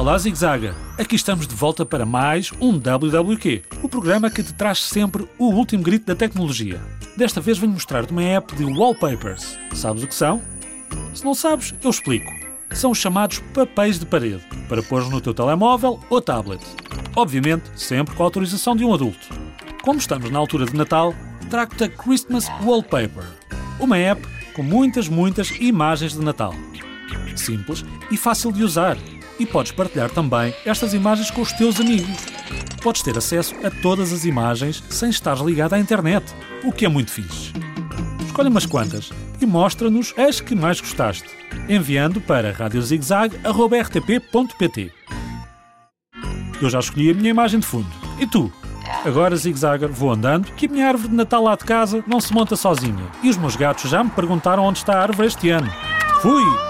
Olá Zigzaga! Aqui estamos de volta para mais um WWQ, o programa que te traz sempre o último grito da tecnologia. Desta vez venho mostrar-te uma app de wallpapers. Sabes o que são? Se não sabes, eu explico. São os chamados papéis de parede, para pôr no teu telemóvel ou tablet. Obviamente, sempre com a autorização de um adulto. Como estamos na altura de Natal, trago-te a Christmas Wallpaper, uma app com muitas, muitas imagens de Natal. Simples e fácil de usar. E podes partilhar também estas imagens com os teus amigos. Podes ter acesso a todas as imagens sem estar ligado à internet, o que é muito fixe. Escolhe umas quantas e mostra-nos as que mais gostaste, enviando para radiozigzag.rtp.pt. Eu já escolhi a minha imagem de fundo. E tu? Agora, zigzagger, vou andando, que a minha árvore de Natal lá de casa não se monta sozinha. E os meus gatos já me perguntaram onde está a árvore este ano. Fui!